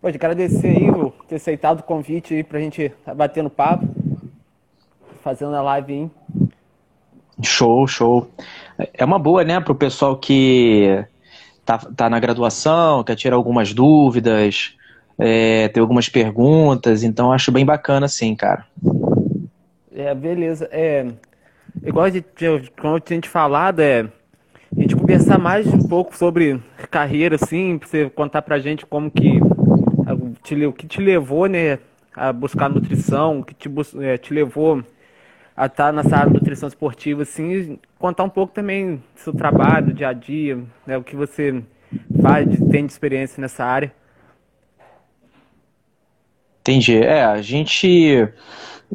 Pode agradecer aí por ter aceitado o convite aí pra gente bater no papo, fazendo a live aí. Show, show. É uma boa, né, pro pessoal que tá, tá na graduação, quer tirar algumas dúvidas, é, ter algumas perguntas, então acho bem bacana, sim, cara. É, beleza. É, igual a gente, como a gente falado, é a gente conversar mais um pouco sobre carreira, assim, pra você contar pra gente como que o que te levou, né, a buscar nutrição, o que te, é, te levou a estar nessa área de nutrição esportiva, assim, contar um pouco também do seu trabalho, do dia a dia, né, o que você faz, tem de experiência nessa área. Entendi. É, a gente.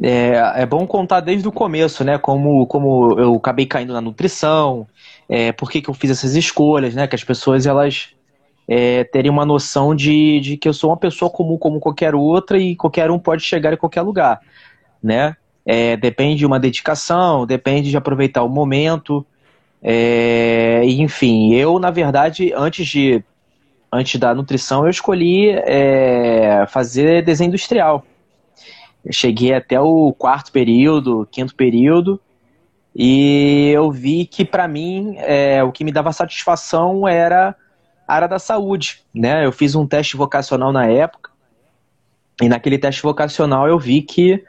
É, é bom contar desde o começo, né? Como, como eu acabei caindo na nutrição, é, por que, que eu fiz essas escolhas, né? Que as pessoas elas é, terem uma noção de, de que eu sou uma pessoa comum como qualquer outra e qualquer um pode chegar em qualquer lugar, né? É, depende de uma dedicação, depende de aproveitar o momento. É, enfim, eu, na verdade, antes de antes da nutrição, eu escolhi é, fazer desenho industrial. Eu cheguei até o quarto período, quinto período, e eu vi que para mim é, o que me dava satisfação era área da saúde. Né? Eu fiz um teste vocacional na época, e naquele teste vocacional eu vi que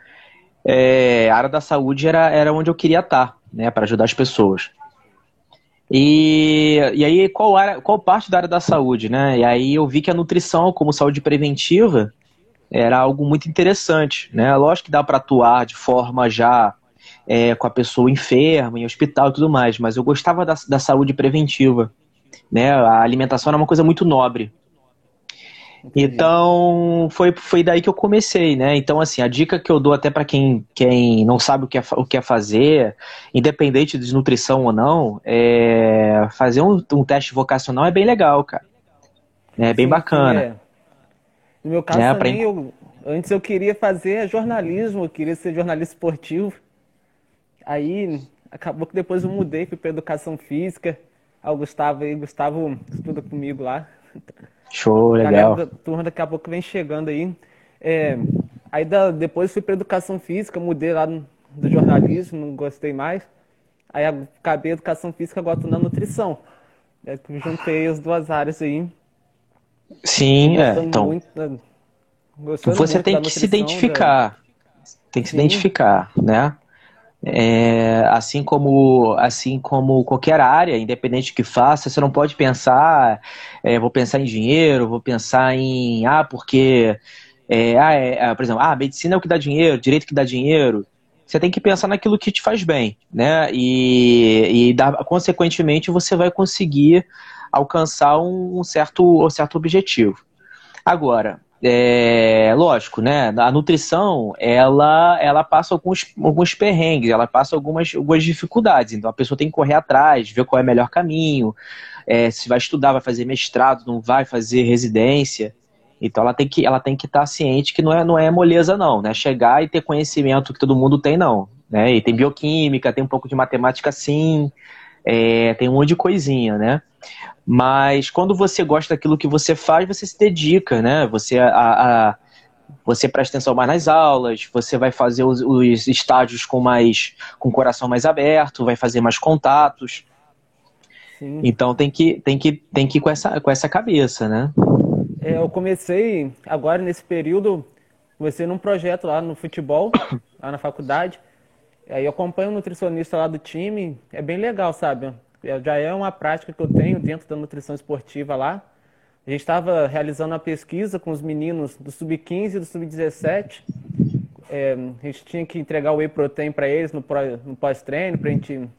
é, a área da saúde era, era onde eu queria estar, né, para ajudar as pessoas. E, e aí, qual, área, qual parte da área da saúde, né? E aí eu vi que a nutrição, como saúde preventiva, era algo muito interessante, né? Lógico que dá para atuar de forma já é, com a pessoa enferma, em hospital e tudo mais, mas eu gostava da, da saúde preventiva, né? A alimentação era uma coisa muito nobre, então, foi, foi daí que eu comecei, né? Então, assim, a dica que eu dou até para quem, quem não sabe o que, é, o que é fazer, independente de nutrição ou não, é fazer um, um teste vocacional é bem legal, cara. É bem Sim, bacana. É. No meu caso é, também, pra... eu, antes eu queria fazer jornalismo, eu queria ser jornalista esportivo. Aí, acabou que depois eu mudei, fui para educação física. Ah, o Gustavo aí, Gustavo estuda comigo lá. Show, legal. A turma daqui a pouco vem chegando aí. É, aí da, depois fui para educação física, mudei lá no, do jornalismo, não gostei mais. Aí acabei educação física, agora tô na nutrição. É, juntei as duas áreas aí. Sim, é. Então, muito, você tem que se identificar. Tem que Sim. se identificar, né? É, assim como assim como qualquer área, independente do que faça, você não pode pensar, é, vou pensar em dinheiro, vou pensar em ah porque é, ah, é, ah, por exemplo, ah, medicina é o que dá dinheiro, direito que dá dinheiro. Você tem que pensar naquilo que te faz bem, né? E, e dá, consequentemente você vai conseguir alcançar um, certo, um certo objetivo. Agora, é, lógico, né? A nutrição, ela, ela passa alguns, alguns perrengues, ela passa algumas, algumas dificuldades. Então a pessoa tem que correr atrás, ver qual é o melhor caminho, é, se vai estudar, vai fazer mestrado, não vai fazer residência. Então ela tem que ela tem que estar tá ciente que não é, não é moleza, não, né? Chegar e ter conhecimento que todo mundo tem, não. Né? E tem bioquímica, tem um pouco de matemática sim, é, tem um monte de coisinha, né? Mas quando você gosta daquilo que você faz, você se dedica, né? Você a, a você presta atenção mais nas aulas, você vai fazer os, os estágios com mais com o coração mais aberto, vai fazer mais contatos. Sim. Então tem que tem que tem que ir com essa com essa cabeça, né? É, eu comecei agora nesse período, comecei num projeto lá no futebol, lá na faculdade. Aí eu acompanho o nutricionista lá do time, é bem legal, sabe? Já é uma prática que eu tenho dentro da nutrição esportiva lá. A gente estava realizando uma pesquisa com os meninos do sub-15 e do sub-17. É, a gente tinha que entregar o whey protein para eles no, no pós-treino, a gente,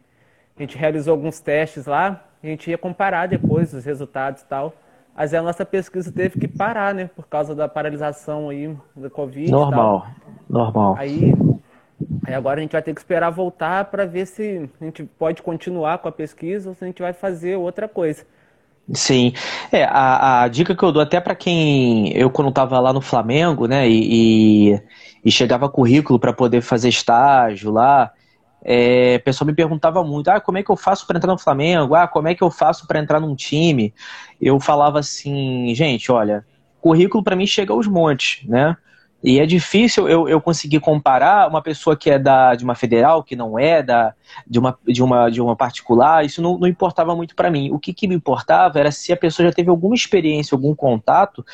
a gente realizou alguns testes lá, a gente ia comparar depois os resultados e tal. Mas a nossa pesquisa teve que parar, né, por causa da paralisação aí da Covid. Normal, normal. Aí Aí agora a gente vai ter que esperar voltar para ver se a gente pode continuar com a pesquisa ou se a gente vai fazer outra coisa. Sim, é, a, a dica que eu dou até para quem eu quando estava lá no Flamengo, né, e, e, e chegava currículo para poder fazer estágio lá, é, o pessoal me perguntava muito, ah, como é que eu faço para entrar no Flamengo? Ah, como é que eu faço para entrar num time? Eu falava assim, gente, olha, currículo para mim chega aos montes, né? E é difícil eu, eu conseguir comparar uma pessoa que é da, de uma federal, que não é, da, de, uma, de, uma, de uma particular, isso não, não importava muito para mim. O que, que me importava era se a pessoa já teve alguma experiência, algum contato,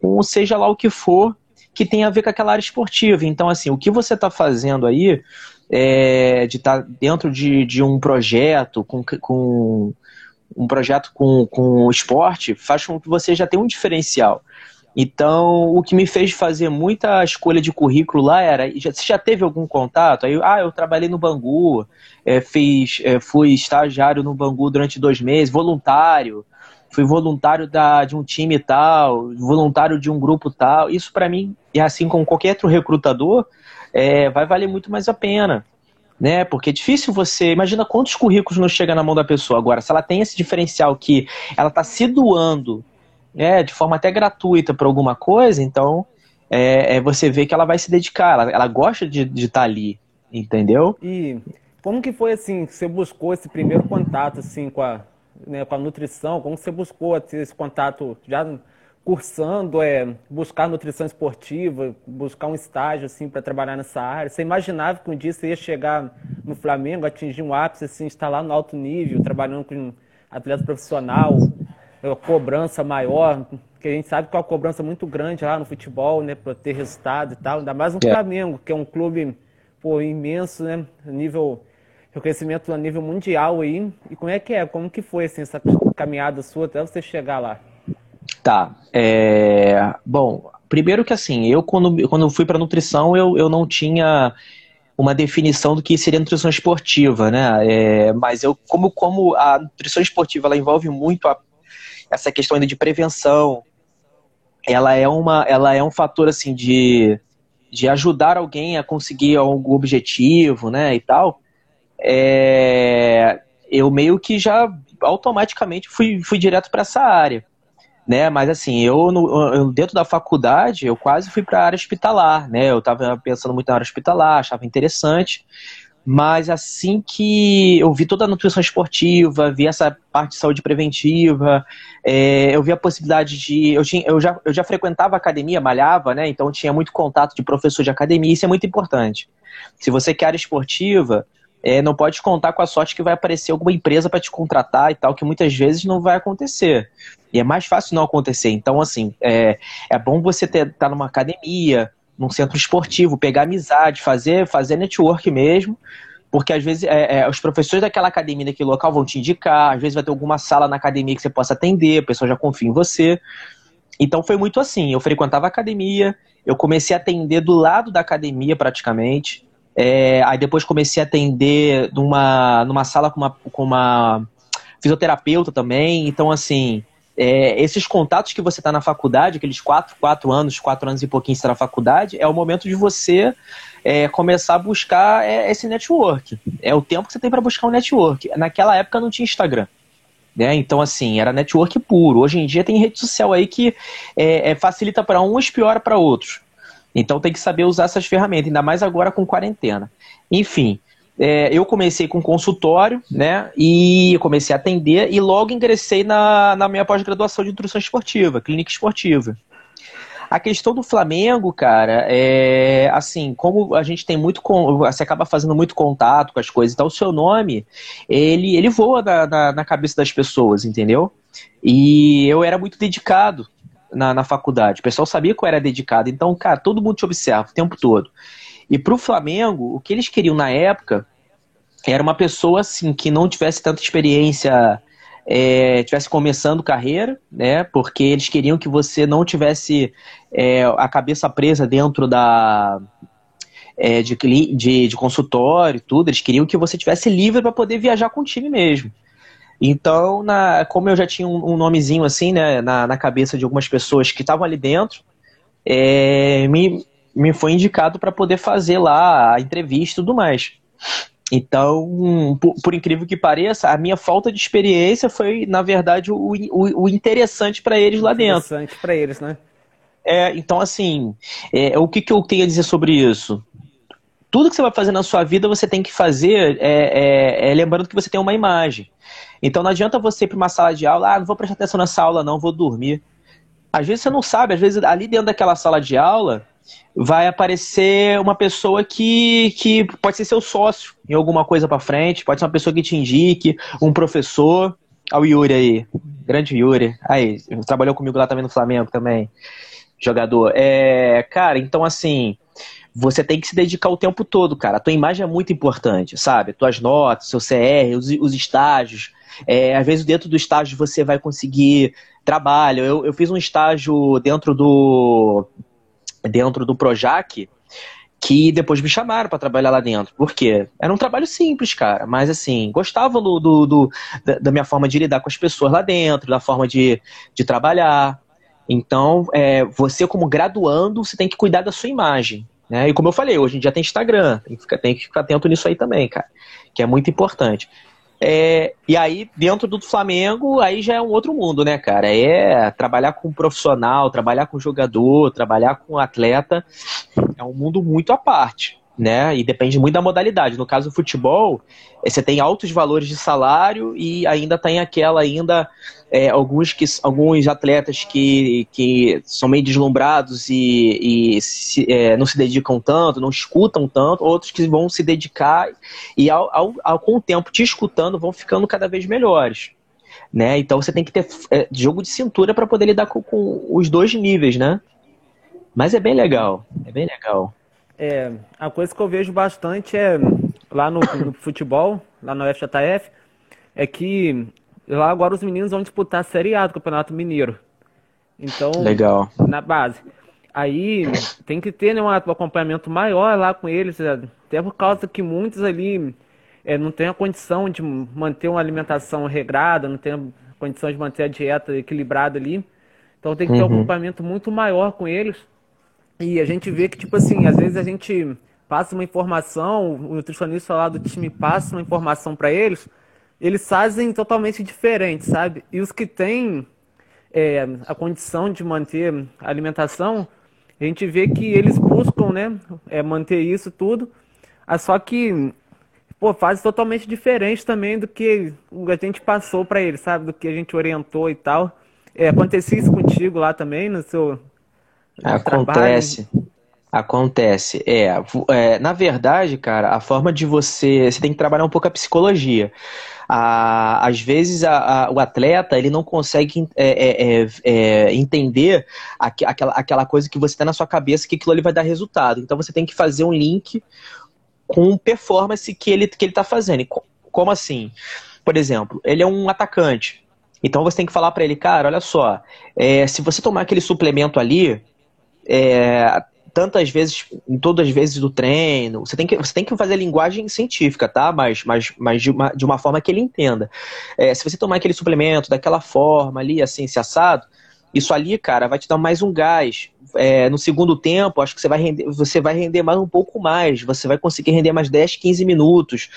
com seja lá o que for, que tem a ver com aquela área esportiva. Então, assim, o que você está fazendo aí, é, de estar tá dentro de, de um projeto, com, com um projeto com, com esporte, faz com que você já tenha um diferencial. Então, o que me fez fazer muita escolha de currículo lá era, já, você já teve algum contato? Aí, ah, eu trabalhei no Bangu, é, fiz, é, fui estagiário no Bangu durante dois meses, voluntário, fui voluntário da, de um time tal, voluntário de um grupo tal. Isso para mim, e assim como qualquer outro recrutador, é, vai valer muito mais a pena. Né? Porque é difícil você. Imagina quantos currículos não chega na mão da pessoa. Agora, se ela tem esse diferencial que ela está se doando é, de forma até gratuita para alguma coisa, então é, é, você vê que ela vai se dedicar, ela, ela gosta de estar tá ali, entendeu? E como que foi assim, você buscou esse primeiro contato assim com a, né, com a nutrição? Como você buscou esse contato já cursando, é, buscar nutrição esportiva, buscar um estágio assim para trabalhar nessa área? Você imaginava que um dia você ia chegar no Flamengo, atingir um ápice assim, estar lá no alto nível, trabalhando com atleta profissional, cobrança maior, que a gente sabe que é uma cobrança muito grande lá no futebol, né, para ter resultado e tal, ainda mais no é. Flamengo, que é um clube pô, imenso, né, nível reconhecimento a nível mundial aí. E como é que é? Como que foi assim, essa caminhada sua até você chegar lá? Tá. É... Bom, primeiro que assim, eu quando, quando fui para nutrição, eu, eu não tinha uma definição do que seria nutrição esportiva, né? É, mas eu, como, como a nutrição esportiva ela envolve muito a essa questão ainda de prevenção, ela é uma, ela é um fator assim de, de ajudar alguém a conseguir algum objetivo, né, e tal. É, eu meio que já automaticamente fui, fui direto para essa área, né? Mas assim, eu, eu, dentro da faculdade eu quase fui para a área hospitalar, né? Eu estava pensando muito na área hospitalar, achava interessante. Mas assim que eu vi toda a nutrição esportiva, vi essa parte de saúde preventiva, é, eu vi a possibilidade de. Eu, tinha, eu, já, eu já frequentava academia, malhava, né? Então tinha muito contato de professor de academia, isso é muito importante. Se você quer área esportiva, é, não pode contar com a sorte que vai aparecer alguma empresa para te contratar e tal, que muitas vezes não vai acontecer. E é mais fácil não acontecer. Então, assim, é, é bom você estar tá numa academia, num centro esportivo, pegar amizade, fazer, fazer network mesmo, porque às vezes é, é, os professores daquela academia daquele local vão te indicar, às vezes vai ter alguma sala na academia que você possa atender, a pessoa já confia em você. Então foi muito assim, eu frequentava a academia, eu comecei a atender do lado da academia praticamente, é, aí depois comecei a atender numa, numa sala com uma, com uma fisioterapeuta também, então assim, é, esses contatos que você está na faculdade, aqueles quatro, quatro anos, quatro anos e pouquinho está na faculdade, é o momento de você é, começar a buscar é, esse network. É o tempo que você tem para buscar um network. Naquela época não tinha Instagram. Né? Então, assim, era network puro. Hoje em dia tem rede social aí que é, é facilita para uns piora para outros. Então tem que saber usar essas ferramentas, ainda mais agora com quarentena. Enfim, é, eu comecei com consultório, né? E comecei a atender e logo ingressei na, na minha pós-graduação de nutrição esportiva, clínica esportiva. A questão do Flamengo, cara, é assim, como a gente tem muito. Você acaba fazendo muito contato com as coisas, então o seu nome, ele, ele voa na, na, na cabeça das pessoas, entendeu? E eu era muito dedicado na, na faculdade. O pessoal sabia que eu era dedicado. Então, cara, todo mundo te observa o tempo todo. E para o Flamengo, o que eles queriam na época era uma pessoa assim que não tivesse tanta experiência, é, tivesse começando carreira, né? Porque eles queriam que você não tivesse é, a cabeça presa dentro da é, de, de, de consultório tudo. Eles queriam que você tivesse livre para poder viajar com o time mesmo. Então, na, como eu já tinha um, um nomezinho assim, né, na, na, cabeça de algumas pessoas que estavam ali dentro, é, me, me foi indicado para poder fazer lá a entrevista e tudo mais. Então, por, por, incrível que pareça, a minha falta de experiência foi, na verdade, o, o, o interessante para eles lá dentro. Interessante para eles, né? É, então, assim, é, o que, que eu tenho a dizer sobre isso? Tudo que você vai fazer na sua vida, você tem que fazer é, é, é lembrando que você tem uma imagem. Então, não adianta você ir para uma sala de aula, ah, não vou prestar atenção nessa aula, não, vou dormir. Às vezes você não sabe, às vezes ali dentro daquela sala de aula vai aparecer uma pessoa que, que pode ser seu sócio em alguma coisa para frente, pode ser uma pessoa que te indique, um professor. Olha o Yuri aí, grande Yuri. Aí, trabalhou comigo lá também no Flamengo também, jogador. É, cara, então assim, você tem que se dedicar o tempo todo, cara. A tua imagem é muito importante, sabe? Tuas notas, seu CR, os, os estágios. É, às vezes dentro do estágio você vai conseguir trabalho. Eu, eu fiz um estágio dentro do dentro do Projac que depois me chamaram para trabalhar lá dentro. Por quê? Era um trabalho simples, cara, mas assim, gostavam do, do, do, da minha forma de lidar com as pessoas lá dentro, da forma de, de trabalhar. Então, é, você como graduando, você tem que cuidar da sua imagem. Né? E como eu falei, hoje em dia tem Instagram, tem que, ficar, tem que ficar atento nisso aí também, cara, que é muito importante. É, e aí, dentro do Flamengo, aí já é um outro mundo, né, cara? É trabalhar com profissional, trabalhar com jogador, trabalhar com atleta, é um mundo muito à parte né? E depende muito da modalidade. No caso do futebol, eh, você tem altos valores de salário e ainda tem aquela ainda é, alguns que alguns atletas que, que são meio deslumbrados e, e se, é, não se dedicam tanto, não escutam tanto, outros que vão se dedicar e ao, ao, ao, com o tempo te escutando vão ficando cada vez melhores. Né? Então você tem que ter é, jogo de cintura para poder lidar com, com os dois níveis, né? Mas é bem legal, é bem legal. É, a coisa que eu vejo bastante é lá no, no futebol, lá no FJF, é que lá agora os meninos vão disputar a Série A do Campeonato Mineiro. Então, Legal. na base. Aí tem que ter né, um acompanhamento maior lá com eles, é, até por causa que muitos ali é, não têm a condição de manter uma alimentação regrada, não tem a condição de manter a dieta equilibrada ali. Então tem que ter um uhum. acompanhamento muito maior com eles e a gente vê que, tipo assim, às vezes a gente passa uma informação, o nutricionista lá do time passa uma informação para eles, eles fazem totalmente diferente, sabe? E os que têm é, a condição de manter a alimentação, a gente vê que eles buscam, né, é, manter isso tudo, ah, só que, pô, faz totalmente diferente também do que a gente passou para eles, sabe? Do que a gente orientou e tal. É, acontecia isso contigo lá também, no seu, Acontece. Trabalho. Acontece. É, é, na verdade, cara, a forma de você. Você tem que trabalhar um pouco a psicologia. Às vezes a, a, o atleta ele não consegue é, é, é, é entender aqu, aquela, aquela coisa que você tem na sua cabeça que aquilo ali vai dar resultado. Então você tem que fazer um link com performance que ele que ele está fazendo. Como assim? Por exemplo, ele é um atacante. Então você tem que falar para ele, cara, olha só, é, se você tomar aquele suplemento ali, é, tantas vezes, em todas as vezes do treino, você tem que, você tem que fazer linguagem científica, tá? Mas, mas, mas de, uma, de uma forma que ele entenda. É, se você tomar aquele suplemento daquela forma ali, assim, se assado, isso ali, cara, vai te dar mais um gás. É, no segundo tempo, acho que você vai, render, você vai render mais um pouco mais. Você vai conseguir render mais 10, 15 minutos.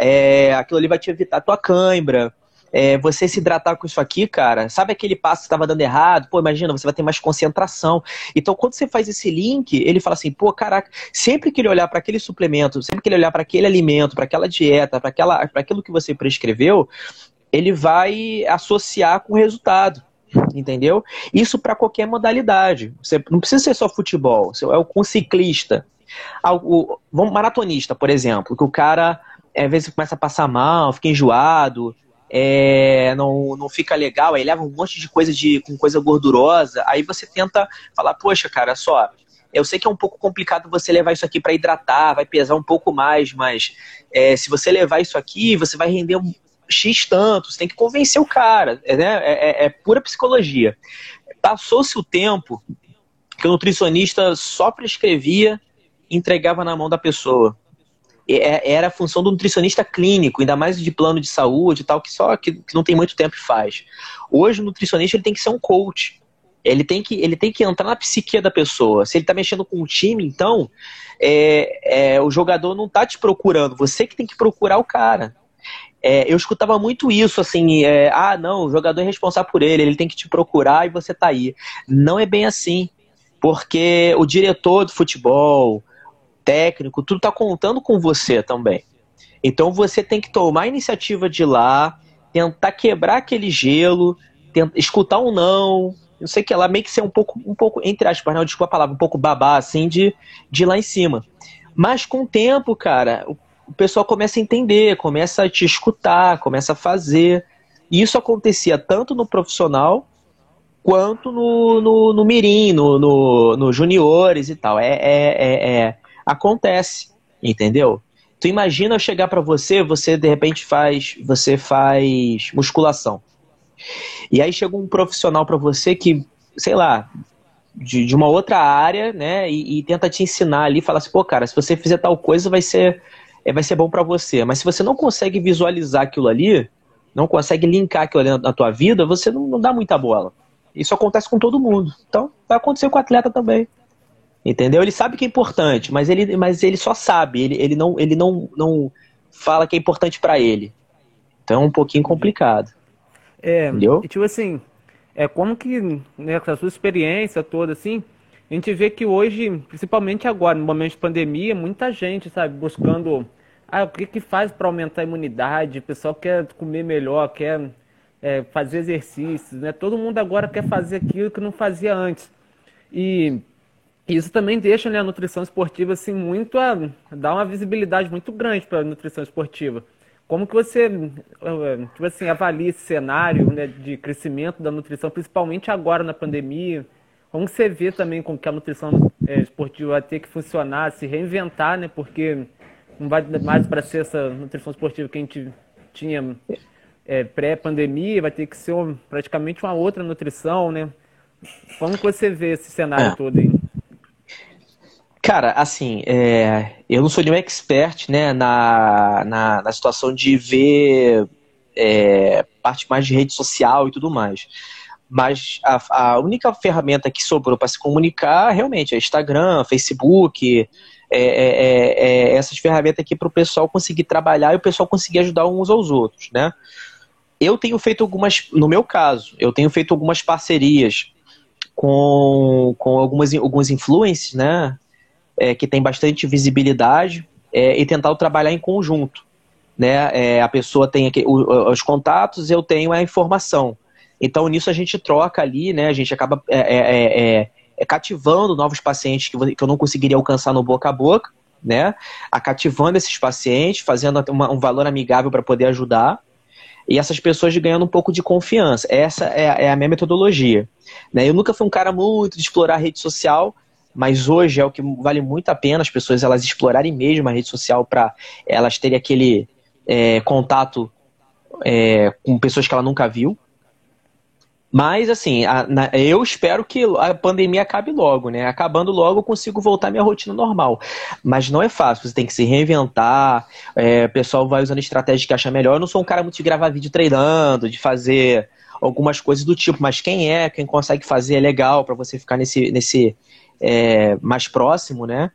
É, aquilo ali vai te evitar a tua cãibra é, você se hidratar com isso aqui, cara, sabe aquele passo que estava dando errado? Pô, imagina, você vai ter mais concentração. Então, quando você faz esse link, ele fala assim, pô, caraca, sempre que ele olhar para aquele suplemento, sempre que ele olhar para aquele alimento, para aquela dieta, para aquilo que você prescreveu, ele vai associar com o resultado entendeu? Isso para qualquer modalidade. Você não precisa ser só futebol, você é o ciclista. O, maratonista, por exemplo, que o cara às vezes começa a passar mal, fica enjoado, é, não, não fica legal, aí leva um monte de coisa de, com coisa gordurosa, aí você tenta falar, poxa, cara, só, eu sei que é um pouco complicado você levar isso aqui para hidratar, vai pesar um pouco mais, mas é, se você levar isso aqui, você vai render um X tanto, você tem que convencer o cara, é, né? é, é, é pura psicologia. Passou-se o tempo que o nutricionista só prescrevia entregava na mão da pessoa. É, era a função do nutricionista clínico, ainda mais de plano de saúde e tal, que só que, que não tem muito tempo faz. Hoje o nutricionista ele tem que ser um coach. Ele tem que, ele tem que entrar na psique da pessoa. Se ele está mexendo com o time, então é, é, o jogador não está te procurando, você que tem que procurar o cara. É, eu escutava muito isso, assim, é, ah, não, o jogador é responsável por ele, ele tem que te procurar e você tá aí. Não é bem assim, porque o diretor do futebol, técnico, tudo está contando com você também. Então você tem que tomar a iniciativa de ir lá, tentar quebrar aquele gelo, tentar, escutar um não, não sei o que lá, meio que ser um pouco, um pouco, entre aspas, não, desculpa a palavra, um pouco babá, assim, de, de ir lá em cima. Mas com o tempo, cara, o, o pessoal começa a entender, começa a te escutar, começa a fazer. E isso acontecia tanto no profissional quanto no, no, no mirim, no, no, no juniores e tal. É, é, é, é, acontece, entendeu? Tu imagina eu chegar para você, você de repente faz, você faz musculação. E aí chega um profissional para você que, sei lá, de, de uma outra área, né, e, e, tenta te ensinar ali, fala assim, pô, cara, se você fizer tal coisa vai ser, é, vai ser bom para você. Mas se você não consegue visualizar aquilo ali, não consegue linkar aquilo ali na, na tua vida, você não, não dá muita bola. Isso acontece com todo mundo. Então, vai acontecer com o atleta também. Entendeu? Ele sabe que é importante, mas ele, mas ele só sabe, ele, ele, não, ele não, não fala que é importante para ele. Então é um pouquinho complicado. É, entendeu? E tipo assim, é como que, né, com a sua experiência toda, assim, a gente vê que hoje, principalmente agora, no momento de pandemia, muita gente, sabe, buscando ah, o que, que faz para aumentar a imunidade, o pessoal quer comer melhor, quer é, fazer exercícios, né? Todo mundo agora quer fazer aquilo que não fazia antes. E isso também deixa né, a nutrição esportiva assim muito a dar uma visibilidade muito grande para a nutrição esportiva. Como que você tipo assim, avalia esse cenário né, de crescimento da nutrição, principalmente agora na pandemia? Como você vê também como que a nutrição é, esportiva vai ter que funcionar, se reinventar, né? Porque não vai mais para ser essa nutrição esportiva que a gente tinha é, pré-pandemia, vai ter que ser um, praticamente uma outra nutrição, né? Como que você vê esse cenário é. todo aí? Cara, assim, é, eu não sou nenhum expert né, na, na, na situação de ver é, parte mais de rede social e tudo mais. Mas a, a única ferramenta que sobrou para se comunicar realmente é Instagram, Facebook, é, é, é, é essas ferramentas aqui para o pessoal conseguir trabalhar e o pessoal conseguir ajudar uns aos outros, né? Eu tenho feito algumas, no meu caso, eu tenho feito algumas parcerias com, com algumas, alguns influencers, né? É, que tem bastante visibilidade é, e tentar trabalhar em conjunto. Né? É, a pessoa tem aqui, os contatos, eu tenho a informação. Então, nisso a gente troca ali, né? a gente acaba é, é, é, cativando novos pacientes que, que eu não conseguiria alcançar no boca a boca, né? A cativando esses pacientes, fazendo uma, um valor amigável para poder ajudar e essas pessoas ganhando um pouco de confiança. Essa é, a minha metodologia. Né? Eu nunca fui um cara muito de explorar a rede social, mas hoje é o que vale muito a pena as pessoas elas explorarem mesmo a rede social para elas terem aquele é, contato é, com pessoas que ela nunca viu. Mas, assim, a, na, eu espero que a pandemia acabe logo, né? Acabando logo, eu consigo voltar à minha rotina normal. Mas não é fácil, você tem que se reinventar. É, o pessoal vai usando estratégia que acha melhor. Eu não sou um cara muito de gravar vídeo treinando, de fazer algumas coisas do tipo, mas quem é, quem consegue fazer é legal para você ficar nesse, nesse, é, mais próximo, né?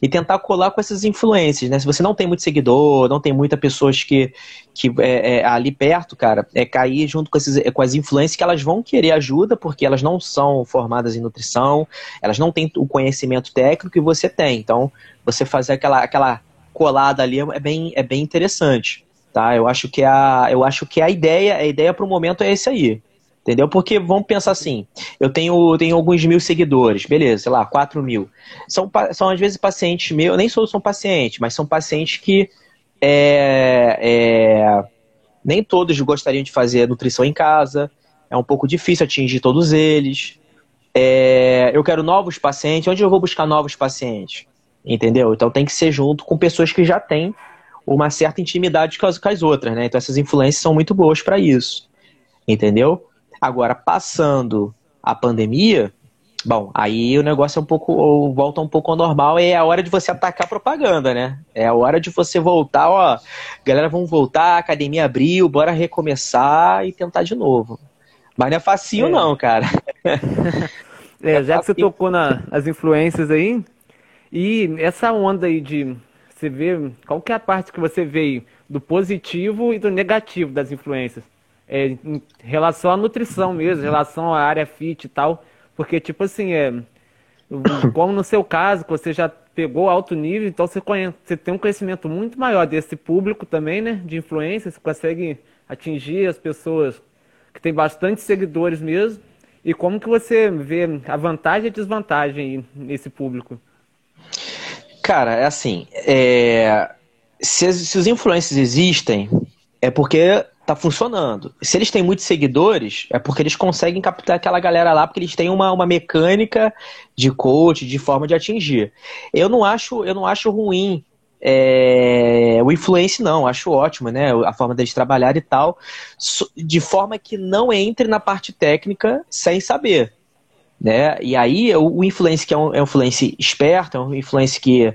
E tentar colar com essas influências, né? Se você não tem muito seguidor, não tem muitas pessoas que, que é, é, ali perto, cara, é cair junto com, esses, com as influências que elas vão querer ajuda, porque elas não são formadas em nutrição, elas não têm o conhecimento técnico que você tem. Então, você fazer aquela, aquela colada ali é bem, é bem interessante. Tá? Eu acho que a, eu acho que a ideia, a ideia para o momento é esse aí. Entendeu? Porque vamos pensar assim, eu tenho, tenho alguns mil seguidores, beleza, sei lá, 4 mil. São, são às vezes pacientes meus, nem sou são pacientes, mas são pacientes que é, é, nem todos gostariam de fazer nutrição em casa, é um pouco difícil atingir todos eles. É, eu quero novos pacientes, onde eu vou buscar novos pacientes? Entendeu? Então tem que ser junto com pessoas que já têm uma certa intimidade com as, com as outras, né? Então essas influências são muito boas para isso. Entendeu? Agora, passando a pandemia, bom, aí o negócio é um pouco, volta um pouco ao normal e é a hora de você atacar a propaganda, né? É a hora de você voltar, ó, galera, vamos voltar, a academia abriu, bora recomeçar e tentar de novo. Mas não é facinho é. não, cara. é, já que você tocou na, nas influências aí, e essa onda aí de você ver, qual é a parte que você vê do positivo e do negativo das influências? é, em relação à nutrição mesmo, em relação à área fit e tal. Porque, tipo assim, é, como no seu caso, que você já pegou alto nível, então você, conhece, você tem um conhecimento muito maior desse público também, né? De influência, você consegue atingir as pessoas que têm bastante seguidores mesmo. E como que você vê a vantagem e a desvantagem nesse público? Cara, é assim, é... Se, se os influencers existem, é porque tá funcionando. Se eles têm muitos seguidores, é porque eles conseguem captar aquela galera lá, porque eles têm uma, uma mecânica de coach, de forma de atingir. Eu não acho, eu não acho ruim é, o influence não, acho ótimo, né? A forma deles trabalhar e tal, de forma que não entre na parte técnica sem saber. Né? E aí o, o influence que é um, é um influence esperto, é um influence que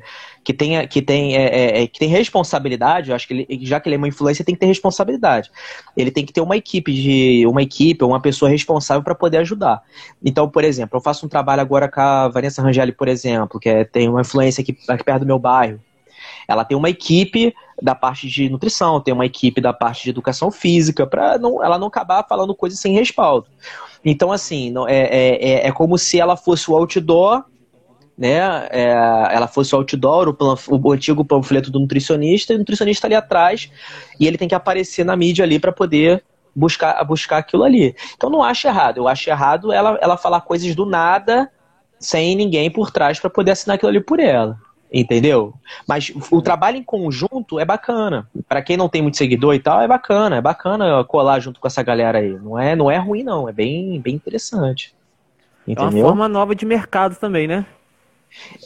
que tem, que tem, é, é, é, que tem responsabilidade, eu acho que ele, já que ele é uma influência, tem que ter responsabilidade. Ele tem que ter uma equipe de uma equipe, uma pessoa responsável para poder ajudar. Então, por exemplo, eu faço um trabalho agora com a Vanessa Rangeli, por exemplo, que é, tem uma influência aqui, aqui perto do meu bairro. Ela tem uma equipe da parte de nutrição, tem uma equipe da parte de educação física, para não, ela não acabar falando coisas sem respaldo. Então, assim, não, é, é, é, é como se ela fosse o outdoor né, é, ela fosse o outdoor, o, o, antigo panfleto do nutricionista, e o nutricionista ali atrás, e ele tem que aparecer na mídia ali para poder buscar, buscar aquilo ali. Então não acho errado, eu acho errado ela, ela falar coisas do nada, sem ninguém por trás para poder assinar aquilo ali por ela. Entendeu? Mas o trabalho em conjunto é bacana. Para quem não tem muito seguidor e tal, é bacana. É bacana colar junto com essa galera aí. Não é, não é ruim, não. É bem, bem interessante. Entendeu? É uma forma nova de mercado também, né?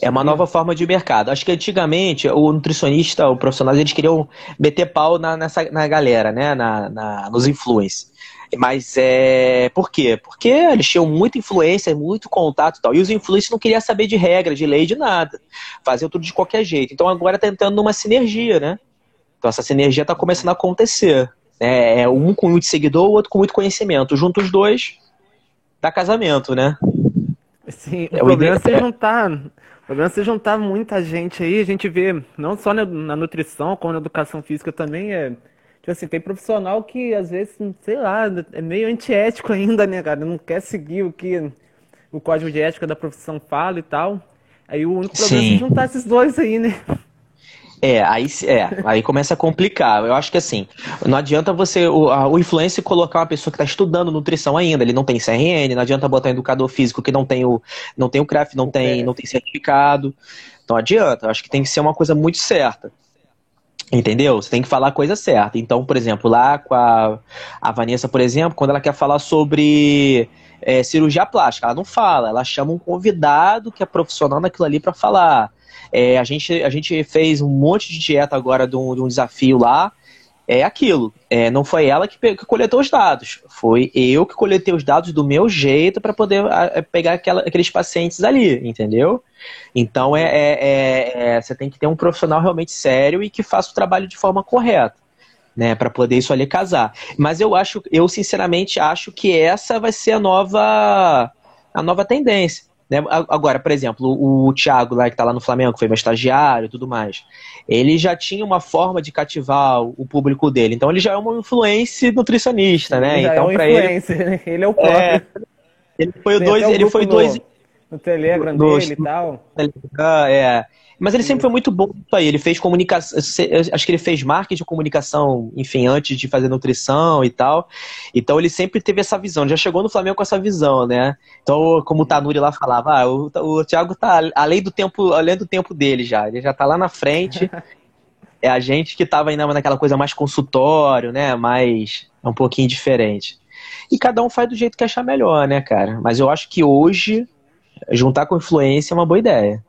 É uma nova forma de mercado. Acho que antigamente o nutricionista, o profissional, eles queriam meter pau na, nessa, na galera, né? Na, na, nos influencers. Mas é. Por quê? Porque eles tinham muita influência, muito contato e tal. E os influencers não queriam saber de regra, de lei, de nada. Faziam tudo de qualquer jeito. Então agora tá entrando numa sinergia, né? Então essa sinergia tá começando a acontecer. É, é um com muito seguidor, o outro com muito conhecimento. Junto os dois, dá casamento, né? Sim, o é problema é você juntar. O problema é você juntar muita gente aí, a gente vê, não só na, na nutrição, como na educação física também, é. Tipo assim, tem profissional que às vezes, sei lá, é meio antiético ainda, né, cara? Não quer seguir o que o código de ética da profissão fala e tal. Aí o único problema Sim. é juntar esses dois aí, né? É, aí, é, aí começa a complicar. Eu acho que assim, não adianta você, o, a, o influencer, colocar uma pessoa que está estudando nutrição ainda, ele não tem CRN, não adianta botar um educador físico que não tem o, não tem o CRAF, não tem, não tem certificado. Não adianta, eu acho que tem que ser uma coisa muito certa. Entendeu? Você tem que falar a coisa certa. Então, por exemplo, lá com a, a Vanessa, por exemplo, quando ela quer falar sobre é, cirurgia plástica, ela não fala, ela chama um convidado que é profissional naquilo ali para falar. É, a, gente, a gente fez um monte de dieta agora de um, de um desafio lá. É aquilo. É, não foi ela que, que, coletou os dados. Foi eu que coletei os dados do meu jeito para poder a, pegar aquela, aqueles pacientes ali, entendeu? Então é, é, é, é, você tem que ter um profissional realmente sério e que faça o trabalho de forma correta. Né, para poder isso ali casar. Mas eu acho, eu sinceramente acho que essa vai ser a nova a nova tendência. Né? Agora, por exemplo, o, Thiago lá que está lá no Flamengo, que foi meu estagiário e tudo mais, ele já tinha uma forma de cativar o público dele. Então ele já é uma influência nutricionista, né? Ele então, é um para ele, ele é o próprio. É, ele foi dois, ele foi dois no Telegram no, dele e tal. É. Mas ele sempre foi muito bom isso aí. Ele fez comunicação. Acho que ele fez marketing de comunicação, enfim, antes de fazer nutrição e tal. Então ele sempre teve essa visão. Já chegou no Flamengo com essa visão, né? Então, como o Tanuri lá falava, ah, o, o Thiago tá além do tempo, além do tempo dele já. Ele já tá lá na frente. é a gente que tava ainda naquela coisa mais consultório, né? Mais um pouquinho diferente. E cada um faz do jeito que achar melhor, né, cara? Mas eu acho que hoje juntar com influência é uma boa ideia.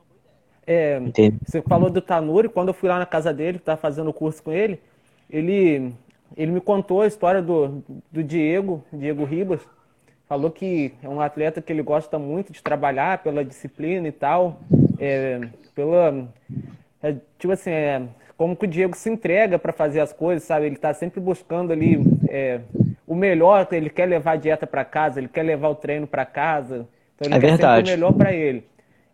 É, você falou do Tanuri, quando eu fui lá na casa dele, estava fazendo o curso com ele, ele, ele me contou a história do, do Diego, Diego Ribas. Falou que é um atleta que ele gosta muito de trabalhar pela disciplina e tal, é, pela. É, tipo assim, é, como que o Diego se entrega para fazer as coisas, sabe? Ele está sempre buscando ali é, o melhor, ele quer levar a dieta para casa, ele quer levar o treino para casa. Então ele é quer verdade. sempre o melhor para ele.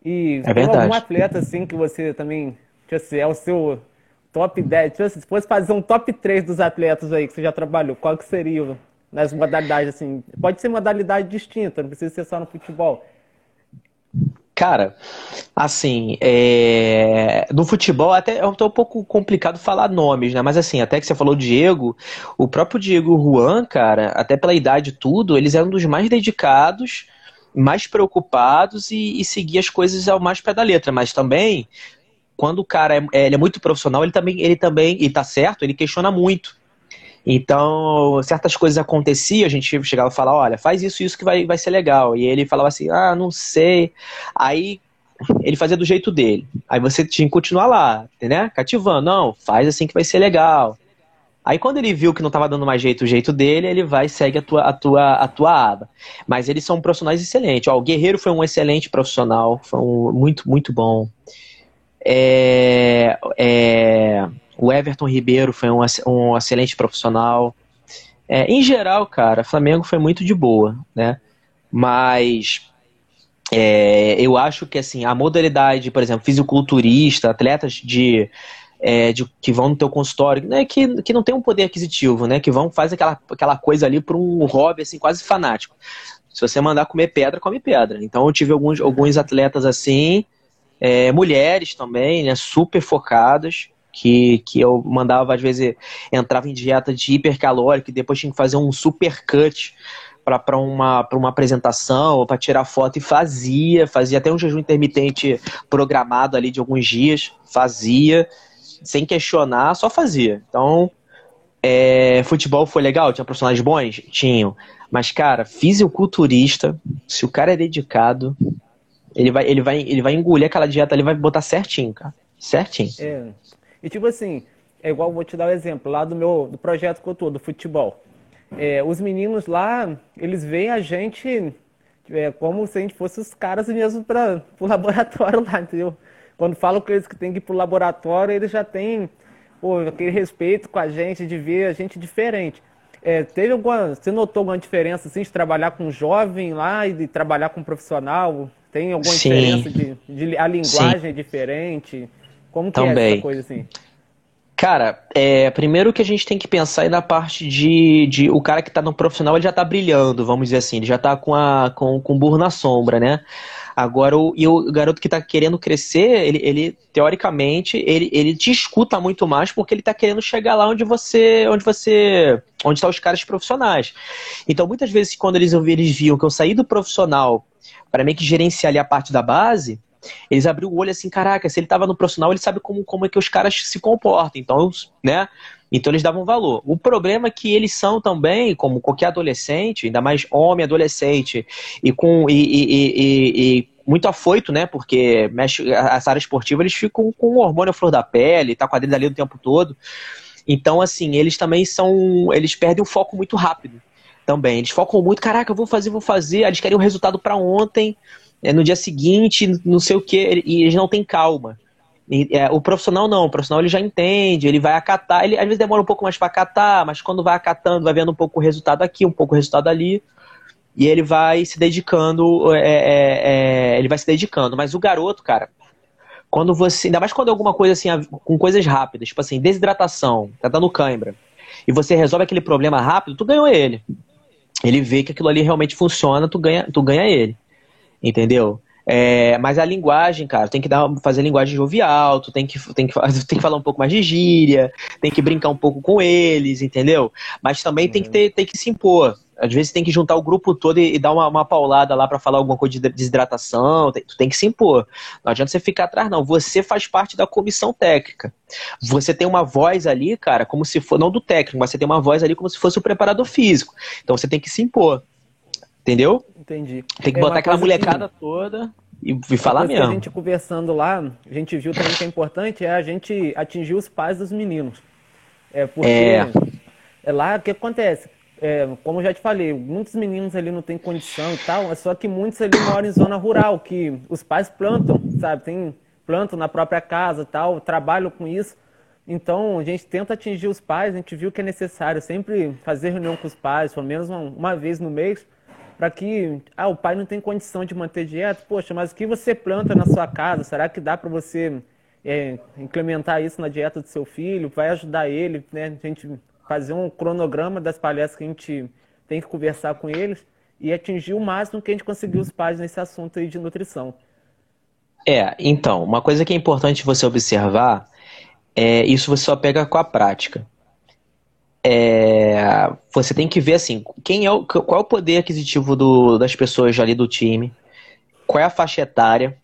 E é verdade. algum atleta assim que você também, tipo assim, é o seu top 10, tipo assim, se fosse fazer um top 3 dos atletas aí que você já trabalhou, qual que seria nas modalidades assim? Pode ser modalidade distinta, não precisa ser só no futebol. Cara, assim, é... no futebol até é um pouco complicado falar nomes, né? Mas assim, até que você falou Diego, o próprio Diego Juan, cara, até pela idade e tudo, eles eram dos mais dedicados, mais preocupados e, e seguir as coisas ao mais pé da letra. Mas também, quando o cara é, é ele é muito profissional, ele também, ele também, e tá certo, ele questiona muito. Então, certas coisas aconteciam, a gente chegava a falar, olha, faz isso, isso que vai, vai ser legal. E ele falava assim, ah, não sei. Aí ele fazia do jeito dele. Aí você tinha que continuar lá, né? Cativando, não, faz assim que vai ser legal. Aí quando ele viu que não estava dando mais jeito o jeito dele, ele vai e segue a tua, a tua, a tua aba. Mas eles são profissionais excelentes. Ó, o Guerreiro foi um excelente profissional, foi um muito, muito bom. É, é, o Everton Ribeiro foi um, um excelente profissional. É, em geral, cara, Flamengo foi muito de boa, né? Mas é, eu acho que assim a modalidade, por exemplo, fisiculturista, atletas de, é, de que vão no teu consultório, né, que, que não tem um poder aquisitivo, né, que vão fazer aquela, aquela coisa ali por um hobby assim quase fanático. Se você mandar comer pedra, come pedra. Então eu tive alguns, alguns atletas assim, é, mulheres também, né, super focadas que, que eu mandava, às vezes, entrava em dieta de hipercalórica e depois tinha que fazer um super cut para uma, uma apresentação ou para tirar foto e fazia, fazia até um jejum intermitente programado ali de alguns dias, fazia, sem questionar, só fazia. Então, é, futebol foi legal, tinha profissionais bons? Tinham. Mas, cara, fisiculturista, se o cara é dedicado, ele vai, ele vai, ele vai engolir aquela dieta, ele vai botar certinho, cara. Certinho. É. E tipo assim, é igual, vou te dar um exemplo, lá do meu do projeto que eu tô, do futebol. É, os meninos lá, eles veem a gente é, como se a gente fosse os caras mesmo para o laboratório lá, entendeu? Quando falam com eles que tem que ir pro laboratório, eles já têm pô, aquele respeito com a gente, de ver a gente diferente. É, teve alguma, você notou alguma diferença assim, de trabalhar com jovem lá e de trabalhar com profissional? Tem alguma Sim. diferença de, de a linguagem Sim. é diferente? Como que Também. é essa coisa assim? Cara, é, primeiro que a gente tem que pensar aí na parte de, de o cara que está no profissional ele já está brilhando, vamos dizer assim, ele já está com, a, com, com burro na sombra, né? Agora, o, e o garoto que está querendo crescer, ele, ele teoricamente, ele, ele te escuta muito mais porque ele está querendo chegar lá onde você, onde você, onde estão tá os caras profissionais. Então, muitas vezes, quando eles, eles viam que eu saí do profissional para meio que gerenciar ali a parte da base, eles abriram o olho assim, caraca, se ele estava no profissional, ele sabe como, como é que os caras se comportam. Então, né? Então eles davam valor. O problema é que eles são também, como qualquer adolescente, ainda mais homem adolescente, e com e, e, e, muito afoito, né? Porque mexe, essa área esportiva eles ficam com o hormônio à flor da pele, tá com a ali o tempo todo. Então, assim, eles também são. Eles perdem o foco muito rápido também. Eles focam muito, caraca, eu vou fazer, vou fazer. Eles querem o resultado para ontem é, no dia seguinte, não sei o que, e eles não têm calma. É, o profissional não, o profissional ele já entende, ele vai acatar, ele às vezes demora um pouco mais para acatar, mas quando vai acatando, vai vendo um pouco o resultado aqui, um pouco o resultado ali, e ele vai se dedicando, é, é, é ele vai se dedicando. Mas o garoto, cara, quando você, ainda mais quando é alguma coisa assim, com coisas rápidas, tipo assim, desidratação, tá dando cãibra, e você resolve aquele problema rápido, tu ganhou ele. Ele vê que aquilo ali realmente funciona, tu ganha, tu ganha ele entendeu? É, mas a linguagem, cara, tem que dar, fazer linguagem jovial, tu tem que, tem, que, tem que falar um pouco mais de gíria, tem que brincar um pouco com eles, entendeu? Mas também uhum. tem, que uhum. ter, tem que se impor. Às vezes tem que juntar o grupo todo e, e dar uma, uma paulada lá para falar alguma coisa de desidratação. Tem, tu tem que se impor. Não adianta você ficar atrás, não. Você faz parte da comissão técnica. Você tem uma voz ali, cara, como se for, não do técnico, mas você tem uma voz ali como se fosse o preparador físico. Então você tem que se impor. Entendeu? Entendi. Tem que é botar aquela molecada que... toda e, e falar mesmo. a gente conversando lá, a gente viu também que é importante é a gente atingir os pais dos meninos. É porque é, é lá o que acontece. É, como eu já te falei, muitos meninos ali não têm condição e tal, é só que muitos ali moram em zona rural, que os pais plantam, sabe? Tem, plantam na própria casa tal, trabalham com isso. Então, a gente tenta atingir os pais, a gente viu que é necessário sempre fazer reunião com os pais, pelo menos uma, uma vez no mês, para que ah, o pai não tem condição de manter dieta, poxa, mas o que você planta na sua casa? Será que dá para você é, implementar isso na dieta do seu filho? Vai ajudar ele, né? A gente fazer um cronograma das palestras que a gente tem que conversar com eles e atingir o máximo que a gente conseguiu os pais nesse assunto aí de nutrição. É, então, uma coisa que é importante você observar é isso você só pega com a prática. É, você tem que ver assim, quem é o, qual é o poder aquisitivo do, das pessoas ali do time, qual é a faixa etária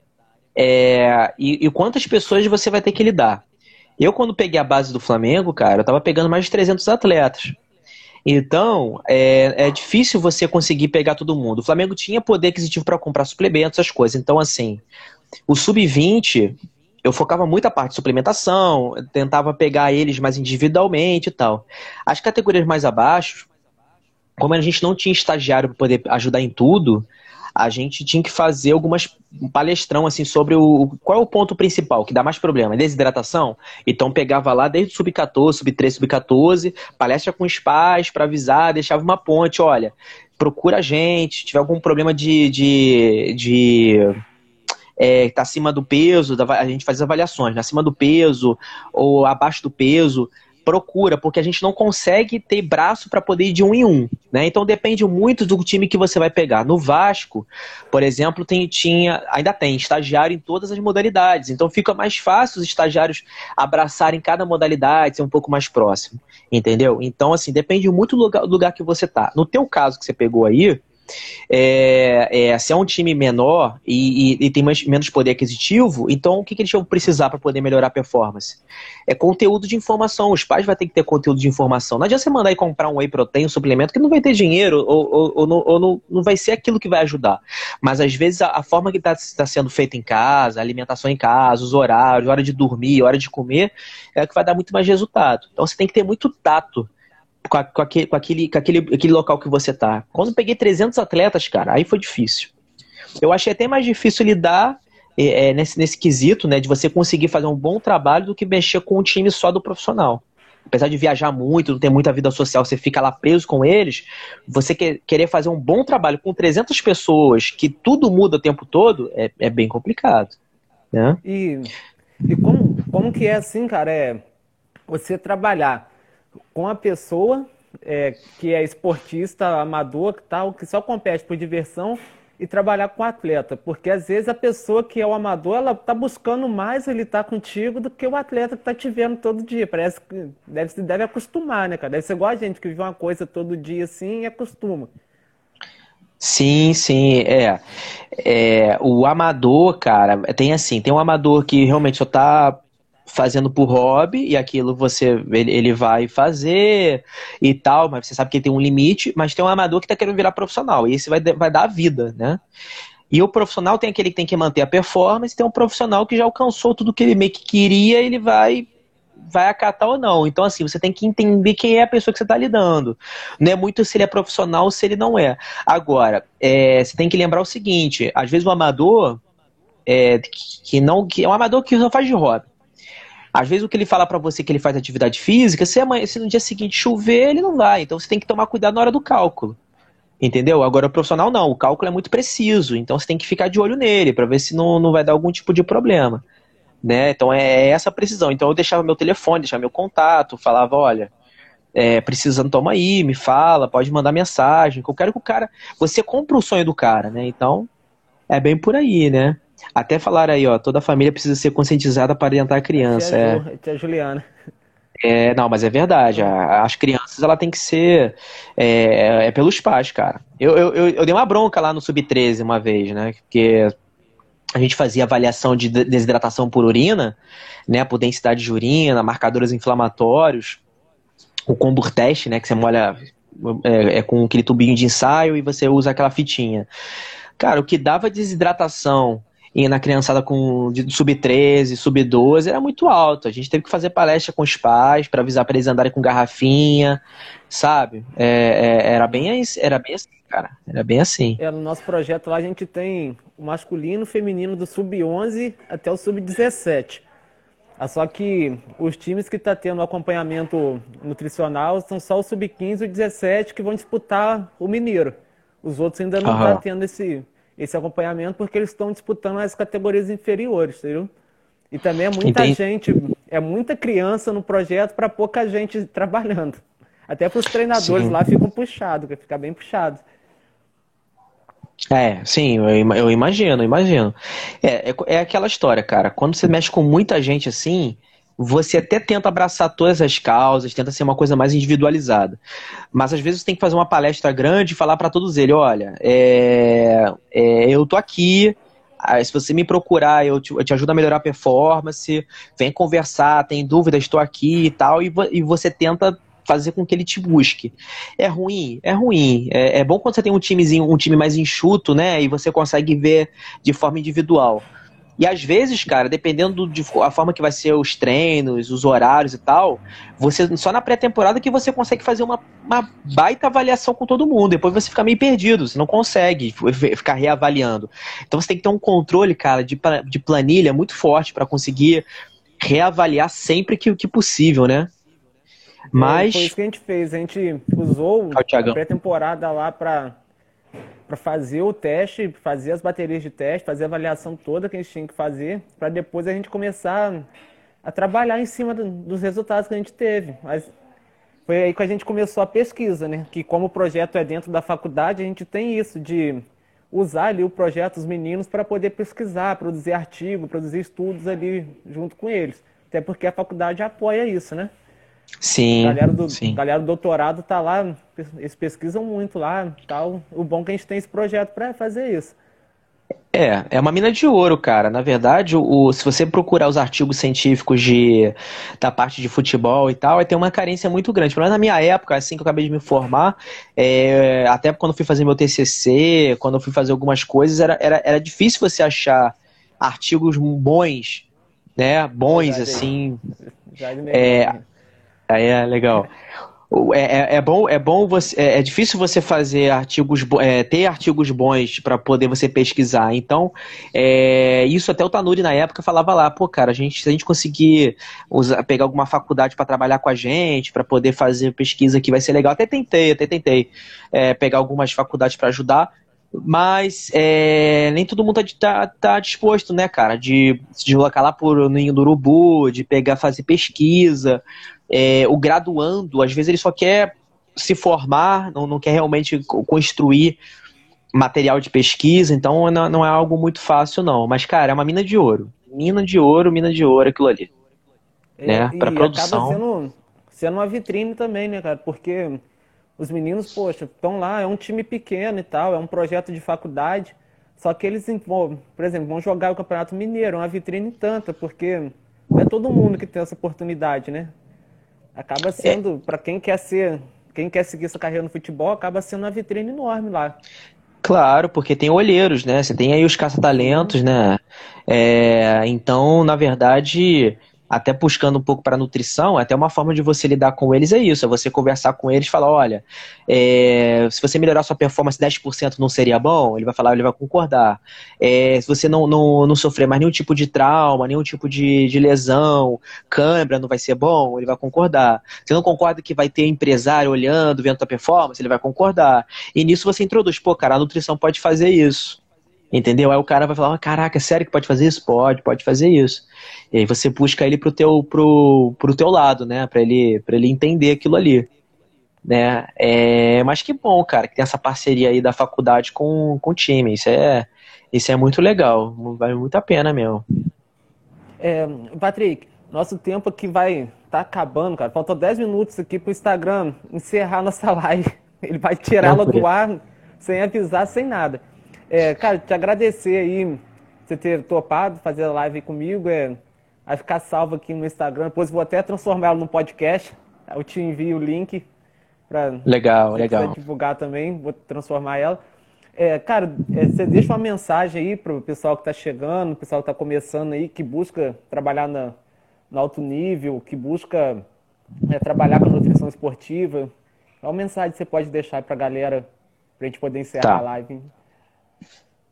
é, e, e, quantas pessoas você vai ter que lidar. Eu, quando peguei a base do Flamengo, cara, eu tava pegando mais de 300 atletas. Então, é, é difícil você conseguir pegar todo mundo. O Flamengo tinha poder aquisitivo para comprar suplementos, essas coisas. Então, assim, o sub-20, eu focava muito a parte de suplementação, tentava pegar eles mais individualmente e tal. As categorias mais abaixo, como a gente não tinha estagiário para poder ajudar em tudo, a gente tinha que fazer algumas um palestrão assim sobre o qual é o ponto principal que dá mais problema, desidratação. Então pegava lá desde o sub-14, sub-13, sub-14, palestra com os pais para avisar, deixava uma ponte, olha, procura a gente, se tiver algum problema de, de, de é, tá acima do peso, a gente faz avaliações, né? acima do peso ou abaixo do peso, procura, porque a gente não consegue ter braço para poder ir de um em um. Né? Então depende muito do time que você vai pegar. No Vasco, por exemplo, tem, tinha, ainda tem estagiário em todas as modalidades. Então fica mais fácil os estagiários abraçarem cada modalidade, ser um pouco mais próximo. Entendeu? Então, assim, depende muito do lugar, do lugar que você tá. No teu caso que você pegou aí, é, é, se é um time menor e, e, e tem mais, menos poder aquisitivo, então o que, que eles vão precisar para poder melhorar a performance? É conteúdo de informação. Os pais vão ter que ter conteúdo de informação. Não adianta você mandar e comprar um whey protein, um suplemento, que não vai ter dinheiro ou, ou, ou, não, ou não, não, vai ser aquilo que vai ajudar. Mas às vezes a, a forma que está tá sendo feita em casa, a alimentação em casa, os horários, hora de dormir, hora de comer, é que vai dar muito mais resultado. Então você tem que ter muito tato com, a, com, aquele, com, aquele, com aquele, aquele local que você tá. Quando peguei 300 atletas, cara, aí foi difícil. Eu achei até mais difícil lidar é, é, nesse, nesse quesito, né, de você conseguir fazer um bom trabalho do que mexer com um time só do profissional. Apesar de viajar muito, não ter muita vida social, você fica lá preso com eles, você quer, querer fazer um bom trabalho com 300 pessoas, que tudo muda o tempo todo, é, é bem complicado. Né? E, e como, como que é assim, cara, é você trabalhar com a pessoa é, que é esportista, amador, tal, que só compete por diversão e trabalhar com o atleta, porque às vezes a pessoa que é o amador, ela está buscando mais ele tá contigo do que o atleta que está te vendo todo dia. Parece que deve, deve acostumar, né, cara? Deve ser igual a gente que vive uma coisa todo dia assim e acostuma. Sim, sim, é. é. O amador, cara, tem assim, tem um amador que realmente só tá fazendo por hobby e aquilo você ele vai fazer e tal, mas você sabe que tem um limite, mas tem um amador que está querendo virar profissional e esse vai, vai dar a vida, né? E o profissional tem aquele que tem que manter a performance, tem um profissional que já alcançou tudo que ele meio que queria, ele vai vai acatar ou não. Então, assim, você tem que entender quem é a pessoa que você está lidando. Não é muito se ele é profissional ou se ele não é. Agora, é, você tem que lembrar o seguinte: às vezes o amador é, que não que é um amador que só faz de hobby. Às vezes o que ele fala para você que ele faz atividade física, se, amanhã, se no dia seguinte chover, ele não vai. Então você tem que tomar cuidado na hora do cálculo. Entendeu? Agora o profissional não, o cálculo é muito preciso, então você tem que ficar de olho nele para ver se não, não vai dar algum tipo de problema. Né? Então é essa precisão. Então eu deixava meu telefone, deixava meu contato, falava, olha, é, precisando, toma aí, me fala, pode mandar mensagem, eu quero que o cara. Você compra o sonho do cara, né? Então, é bem por aí, né? Até falar aí, ó, toda a família precisa ser conscientizada para orientar a criança. Tia, é. Ju, tia Juliana. É, não, mas é verdade. As crianças, ela tem que ser. É, é pelos pais, cara. Eu, eu, eu, eu, dei uma bronca lá no Sub-13 uma vez, né? Porque a gente fazia avaliação de desidratação por urina, né? Por densidade de urina, marcadores inflamatórios, o combur teste, né? Que você molha é, é, com aquele tubinho de ensaio e você usa aquela fitinha. Cara, o que dava desidratação e na criançada com sub-13, sub-12, era muito alto. A gente teve que fazer palestra com os pais para avisar para eles andarem com garrafinha, sabe? É, é, era, bem, era bem assim, cara. Era bem assim. É, no nosso projeto lá a gente tem o masculino e o feminino do sub-11 até o sub-17. Ah, só que os times que estão tá tendo acompanhamento nutricional são só o sub-15 e o 17 que vão disputar o mineiro. Os outros ainda não estão tá tendo esse, esse acompanhamento porque eles estão disputando as categorias inferiores, entendeu? E também é muita Entendi. gente, é muita criança no projeto para pouca gente trabalhando. Até para os treinadores Sim. lá ficam puxados, fica bem puxado. É, sim, eu, eu imagino, imagino. É, é, é, aquela história, cara. Quando você mexe com muita gente assim, você até tenta abraçar todas as causas, tenta ser uma coisa mais individualizada. Mas às vezes você tem que fazer uma palestra grande e falar para todos eles: olha, é, é, eu tô aqui. Se você me procurar, eu te, eu te, ajudo a melhorar a performance. Vem conversar, tem dúvidas, estou aqui e tal. E, e você tenta fazer com que ele te busque. É ruim? É ruim. É, é bom quando você tem um timezinho, um time mais enxuto, né? E você consegue ver de forma individual. E às vezes, cara, dependendo de a forma que vai ser os treinos, os horários e tal, você só na pré-temporada que você consegue fazer uma, uma baita avaliação com todo mundo. Depois você fica meio perdido, você não consegue ficar reavaliando. Então você tem que ter um controle, cara, de, de planilha muito forte para conseguir reavaliar sempre que, que possível, né? Mas. Foi isso que a gente fez. A gente usou a pré-temporada lá para para fazer o teste, fazer as baterias de teste, fazer a avaliação toda que a gente tinha que fazer, para depois a gente começar a trabalhar em cima do, dos resultados que a gente teve. Mas foi aí que a gente começou a pesquisa, né? Que como o projeto é dentro da faculdade, a gente tem isso de usar ali o projeto dos meninos para poder pesquisar, produzir artigo, produzir estudos ali junto com eles. Até porque a faculdade apoia isso, né? Sim. A galera do, sim. galera do doutorado tá lá, eles pesquisam muito lá, tal. O bom é que a gente tem esse projeto para fazer isso. É, é uma mina de ouro, cara. Na verdade, o, se você procurar os artigos científicos de, da parte de futebol e tal, ter uma carência muito grande. Pelo menos na minha época, assim que eu acabei de me formar, é, até quando eu fui fazer meu TCC, quando eu fui fazer algumas coisas, era, era, era difícil você achar artigos bons, né? Bons, assim. É, Aí é legal. É, é, é, bom, é bom você. É, é difícil você fazer artigos, é, ter artigos bons para poder você pesquisar. Então, é, isso até o Tanuri na época falava lá, pô, cara, a gente, se a gente conseguir usar, pegar alguma faculdade para trabalhar com a gente, para poder fazer pesquisa que vai ser legal. Até tentei, até tentei é, pegar algumas faculdades para ajudar mas é, nem todo mundo tá, tá, tá, disposto, né, cara, de se deslocar lá por Ninho do Urubu, de pegar, fazer pesquisa. É, o graduando, às vezes ele só quer se formar, não, não quer realmente construir material de pesquisa, então não, não é algo muito fácil, não. Mas, cara, é uma mina de ouro. Mina de ouro, mina de ouro, aquilo ali. É, né? Para produção. Acaba sendo, sendo uma vitrine também, né, cara? Porque os meninos, poxa, estão lá, é um time pequeno e tal, é um projeto de faculdade. Só que eles, por exemplo, vão jogar o Campeonato Mineiro, uma vitrine tanta, porque não é todo mundo que tem essa oportunidade, né? Acaba sendo, é. para quem quer ser, quem quer seguir essa carreira no futebol, acaba sendo uma vitrine enorme lá. Claro, porque tem olheiros, né? Você tem aí os caça-talentos, né? É, então, na verdade, até buscando um pouco para nutrição, até uma forma de você lidar com eles é isso, é você conversar com eles e falar, olha, é, se você melhorar sua performance 10% não seria bom? Ele vai falar, ele vai concordar. É, se você não, não, não sofrer mais nenhum tipo de trauma, nenhum tipo de, de lesão, câimbra não vai ser bom? Ele vai concordar. Você não concorda que vai ter empresário olhando, vendo a performance? Ele vai concordar. E nisso você introduz, pô, cara, a nutrição pode fazer isso. Entendeu? Aí o cara vai falar, caraca, é sério que pode fazer isso? Pode, pode fazer isso. E aí você busca ele pro teu, pro, pro teu lado, né? Pra ele, pra ele entender aquilo ali. Né? É, mas que bom, cara, que tem essa parceria aí da faculdade com, com o time. Isso é, isso é muito legal. Vale muito a pena mesmo. É, Patrick, nosso tempo aqui vai tá acabando, cara. Faltam 10 minutos aqui pro Instagram encerrar nossa live. Ele vai tirá-la do ar sem avisar, sem nada. É, cara, te agradecer aí você ter topado fazer a live comigo. É, vai ficar salvo aqui no Instagram. Depois vou até transformar ela no podcast. Eu te envio o link para legal, legal. divulgar também. Vou transformar ela. É, cara, é, você deixa uma mensagem aí para o pessoal que está chegando, o pessoal que está começando aí, que busca trabalhar na, no alto nível, que busca é, trabalhar com nutrição esportiva. Qual mensagem você pode deixar para a galera para a gente poder encerrar tá. a live?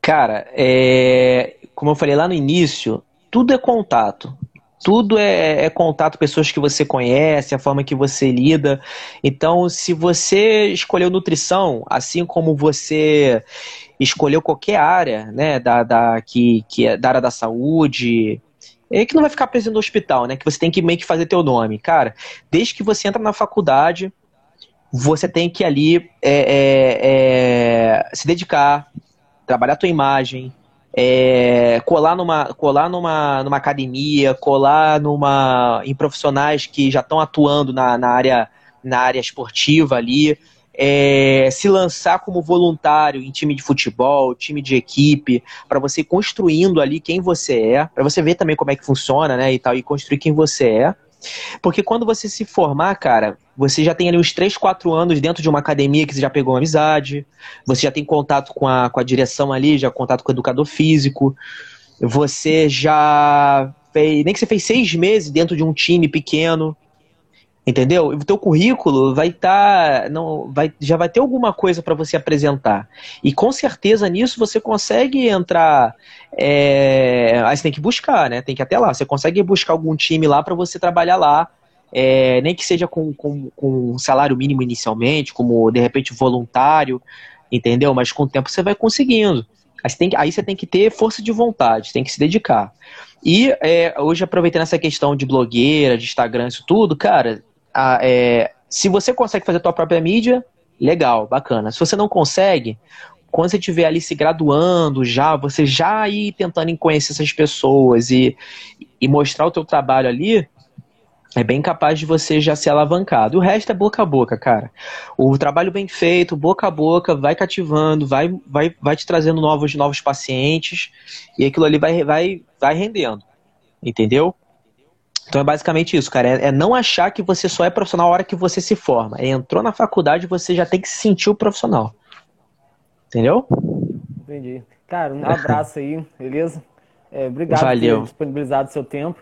Cara, é, como eu falei lá no início, tudo é contato. Tudo é, é, contato, pessoas que você conhece, a forma que você lida. Então, se você escolheu nutrição, assim como você escolheu qualquer área, né, da, da, que, que é da área da saúde, é que não vai ficar preso no hospital, né? Que você tem que meio que fazer teu nome. Cara, desde que você entra na faculdade, você tem que ali é, é, é se dedicar, trabalhar tua imagem, é, colar, numa, colar numa, numa academia, colar numa, em profissionais que já estão atuando na, na, área, na área esportiva ali, é, se lançar como voluntário em time de futebol, time de equipe, para você ir construindo ali quem você é, para você ver também como é que funciona, né, e tal, e construir quem você é. Porque quando você se formar, cara, você já tem ali uns 3, 4 anos dentro de uma academia que você já pegou uma amizade, você já tem contato com a, com a direção ali, já contato com o educador físico, você já fez, nem que você fez seis meses dentro de um time pequeno, Entendeu? O teu currículo vai estar, tá, não, vai, já vai ter alguma coisa para você apresentar. E com certeza nisso você consegue entrar. É, aí você tem que buscar, né? Tem que ir até lá. Você consegue buscar algum time lá para você trabalhar lá. É, nem que seja com, com, com salário mínimo inicialmente, como de repente voluntário, entendeu? Mas com o tempo você vai conseguindo. Aí você tem que, aí você tem que ter força de vontade, tem que se dedicar. E é, hoje, aproveitando essa questão de blogueira, de Instagram, isso tudo, cara, a, é, se você consegue fazer a tua própria mídia, legal, bacana. Se você não consegue, quando você estiver ali se graduando já, você já ir tentando conhecer essas pessoas e, e mostrar o teu trabalho ali, é bem capaz de você já ser alavancado. O resto é boca a boca, cara. O trabalho bem feito, boca a boca, vai cativando, vai, vai, vai te trazendo novos, novos pacientes e aquilo ali vai, vai, vai rendendo. Entendeu? Então é basicamente isso, cara. É, é, não achar que você só é profissional na hora que você se forma. É, entrou na faculdade, você já tem que se sentir o profissional. Entendeu? Entendi. Cara, um abraço aí, beleza? É, obrigado Valeu. por ter disponibilizado o seu tempo.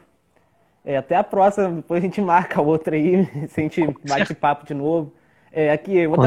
É, até a próxima, depois a gente marca outra aí, se a gente bate papo de novo. É, aqui, outra